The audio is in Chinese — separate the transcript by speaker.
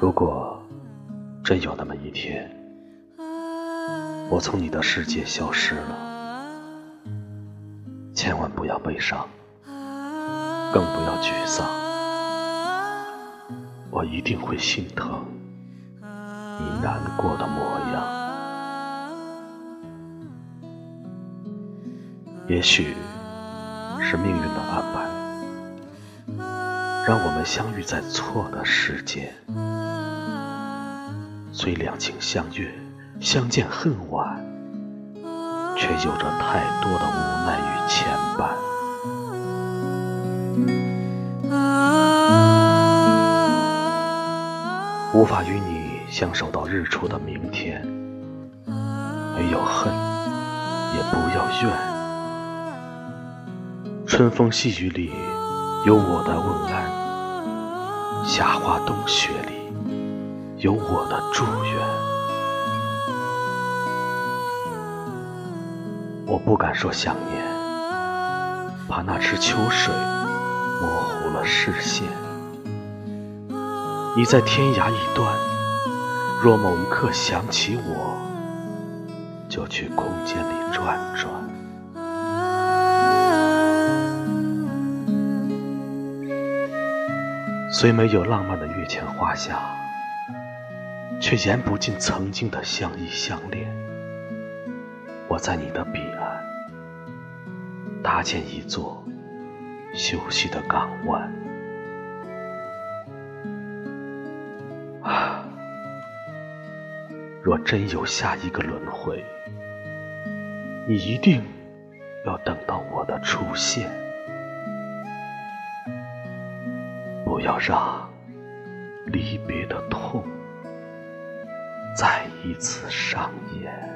Speaker 1: 如果真有那么一天，我从你的世界消失了，千万不要悲伤，更不要沮丧，我一定会心疼你难过的模样。也许是命运的安排，让我们相遇在错的时间。虽两情相悦，相见恨晚，却有着太多的无奈无法与你相守到日出的明天，没有恨，也不要怨。春风细雨里有我的问安，夏花冬雪里。有我的祝愿，我不敢说想念，怕那池秋水模糊了视线。你在天涯一端，若某一刻想起我，就去空间里转转。虽没有浪漫的月前花下。却言不尽曾经的相依相恋。我在你的彼岸搭建一座休息的港湾。若真有下一个轮回，你一定要等到我的出现，不要让离别的痛。再一次上演。